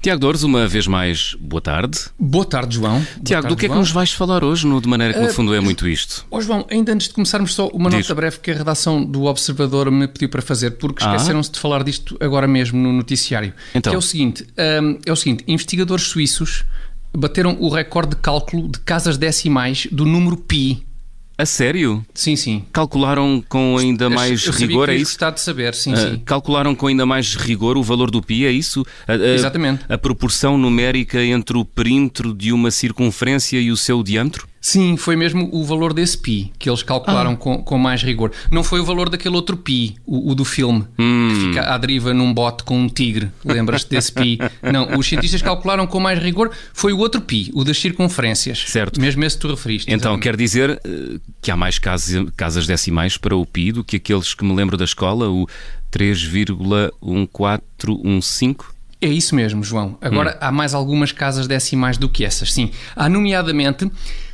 Tiago Dores, uma vez mais, boa tarde. Boa tarde, João. Boa Tiago, tarde, do que é que João. nos vais falar hoje, no, de maneira que no Uh, fundo é muito isto? Ó João, ainda antes de começarmos, só uma Diz. nota breve que a redação do Observador me pediu para fazer, porque Ah. esqueceram-se de falar disto agora mesmo no noticiário. Então. Que é o seguinte: hum, é o seguinte, investigadores suíços bateram o recorde de cálculo de casas decimais do número pi. A sério? Sim, sim. Calcularam com ainda mais Eu rigor, é ias isso? gostar de saber, sim, Ah, sim. calcularam com ainda mais rigor o valor do pi, é isso? A, a- Exatamente. A proporção numérica entre o perímetro de uma circunferência e o seu diâmetro? Sim, foi mesmo o valor desse pi que eles Ah. calcularam com, com mais rigor. Não foi o valor daquele outro pi, o, o do filme, Hum. que fica à deriva num bote com um tigre. Lembras-te desse pi? Não, os cientistas calcularam com mais rigor. Foi o outro pi, o das circunferências. Certo. Mesmo esse que tu referiste. Então, exatamente. quer dizer eh, que há mais casas, casas decimais para o pi do que aqueles que me lembro da escola, o 3,1415? É isso mesmo, João. Agora há mais algumas casas decimais do que essas, sim. Há, nomeadamente,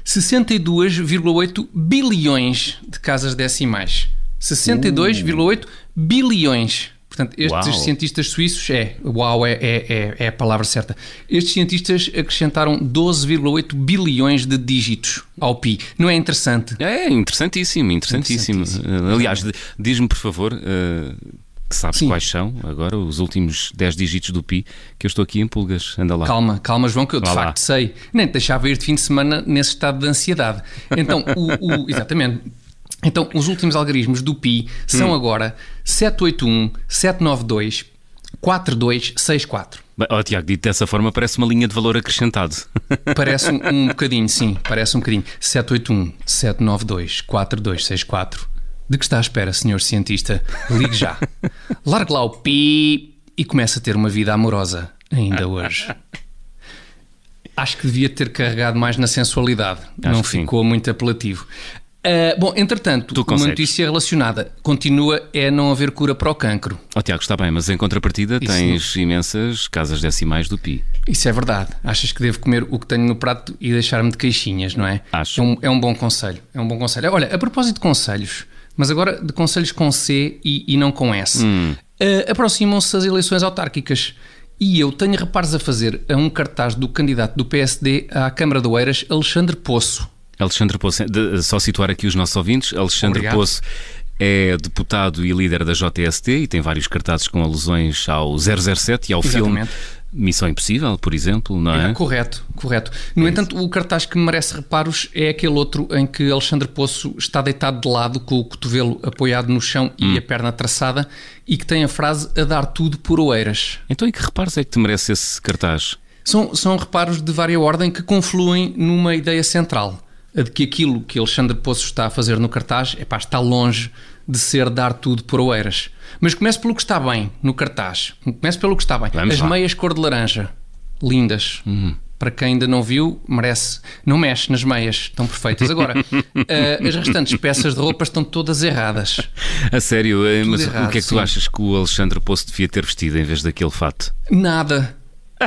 62,8 bilhões de casas decimais. 62,8 bilhões. Portanto, estes Uau. cientistas suíços, é, uau, é, é, é, é a palavra certa. Estes cientistas acrescentaram 12,8 bilhões de dígitos ao pi. Não é interessante? É interessantíssimo, interessantíssimo. Interessantíssimo. Aliás, diz-me, por favor, eh, que sabes Sim. quais são agora os últimos 10 dígitos do pi, que eu estou aqui em pulgas. Anda lá. Calma, calma, João, que eu de Vá lá. facto sei. Nem te deixava ir de fim de semana nesse estado de ansiedade. Então, o, o- exatamente. Então, os últimos algarismos do Pi Hum. são agora 781, 792, 4264. Bem, ó, Tiago, dito dessa forma, parece uma linha de valor acrescentado. Parece um, um bocadinho, sim, parece um bocadinho. 781, 792, 4264. De que está à espera, senhor cientista? Ligue já. Largue lá o Pi e comece a ter uma vida amorosa, ainda hoje. Acho que devia ter carregado mais na sensualidade. Acho Não que sim. ficou muito apelativo. Ah, bom, entretanto, Tu uma consegues. notícia relacionada continua é não haver cura para o cancro. Ó Tiago, está bem, mas em contrapartida Isso tens imensas casas decimais do pi. Isso é verdade. Achas que devo comer o que tenho no prato e deixar-me de queixinhas, não é? Acho. É um, é um bom conselho. É um bom conselho. Olha, a propósito de conselhos, mas agora de conselhos com C e, e não com S, Hum. ah, aproximam-se as eleições autárquicas. E eu tenho reparos a fazer a um cartaz do candidato do PSD à Câmara de Oeiras, Alexandre Poço. Alexandre Poço, de- só situar aqui os nossos ouvintes, Alexandre Obrigado. Poço é deputado e líder da JST e tem vários cartazes com alusões ao 007 e ao filme Exatamente. Missão Impossível, por exemplo, não é? Ah, correto, correto. No entanto, o cartaz que merece reparos é aquele outro em que Alexandre Poço está deitado de lado, com o cotovelo apoiado no chão Hum. e a perna traçada, e que tem a frase a dar tudo por Oeiras. Então, e que reparos é que te merece esse cartaz? São, são reparos de vária ordem que confluem numa ideia central, a de que aquilo que Alexandre Poço está a fazer no cartaz epá, está longe de ser dar tudo por Oeiras. Mas comece pelo que está bem no cartaz. Comece pelo que está bem. Vamos As lá. Uhum. meias cor de laranja, lindas. Para quem ainda não viu, merece. Não mexe nas meias, estão perfeitas. Agora, eh, as restantes peças de roupa estão todas erradas. A sério, eh, mas errado, o que é que tu sim. achas que o Alexandre Poço devia ter vestido em vez daquele fato? Nada.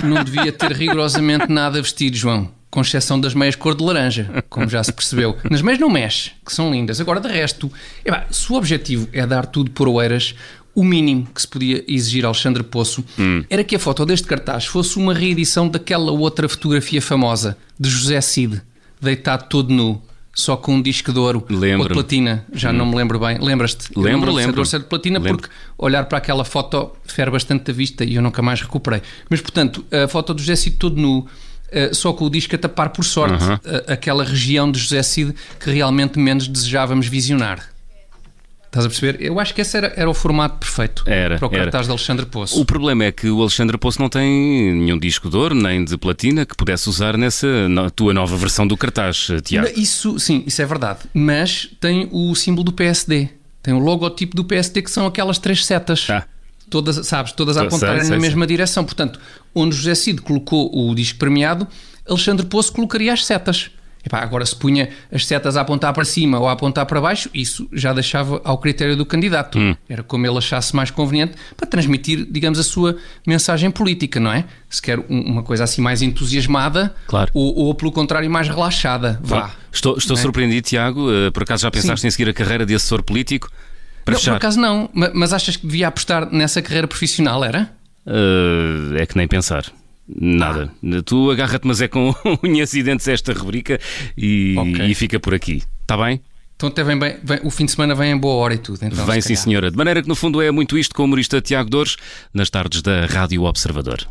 Não devia ter rigorosamente nada vestido, João. Com exceção das meias cor de laranja, como já se percebeu. Nas meias não mexe, que são lindas. Agora, de resto, epá, se o objetivo é dar tudo por Oeiras, o mínimo que se podia exigir a Alexandre Poço era que a foto deste cartaz fosse uma reedição daquela outra fotografia famosa de José Cid, deitado todo nu, só com um disco de ouro ou Lembro-me. de platina. Já não me lembro bem. Lembras-te? Lembro, lembro. ouro, se é de platina, Lembro. porque olhar para aquela foto fere bastante a vista e eu nunca mais recuperei. Mas, portanto, a foto do José Cid todo nu, eh, só com o disco a tapar por sorte Uhum. a- aquela região de José Cid que realmente menos desejávamos visionar. Estás a perceber? Eu acho que esse era, era o formato perfeito Era, para o era. cartaz de Alexandre Poço. O problema é que o Alexandre Poço não tem nenhum disco de ouro nem de platina que pudesse usar nessa no- tua nova versão do cartaz, Tiago. Isso, sim, isso é verdade. Mas tem o símbolo do PSD. Tem o logotipo do PSD que são aquelas três setas. Ah. Todas, sabes, todas a Sei, apontarem sei, na sei. mesma direção. Portanto, onde José Cid colocou o disco premiado, Alexandre Poço colocaria as setas. Epá, agora, se punha as setas a apontar para cima ou a apontar para baixo, isso já deixava ao critério do candidato. Hum. Era como ele achasse mais conveniente para transmitir, digamos, a sua mensagem política, não é? Se quer um- uma coisa assim mais entusiasmada Claro. ou, ou, pelo contrário, mais relaxada. Vá. Estou, estou é? surpreendido, Tiago. Eh, Por acaso já pensaste em seguir a carreira de assessor político? Para não, fechar. por acaso não, ma- mas achas que devia apostar nessa carreira profissional, era? Uh, é que nem pensar. Nada. Tu agarra-te, mas é com unhas e dentes esta rubrica e, Ok. e fica por aqui. Está bem? Então até vem bem, vem- o fim de semana vem em boa hora e tudo. Então, Vem se sim, senhora. De maneira que, no fundo, é muito isto com o humorista Tiago Dores, nas tardes da Rádio Observador.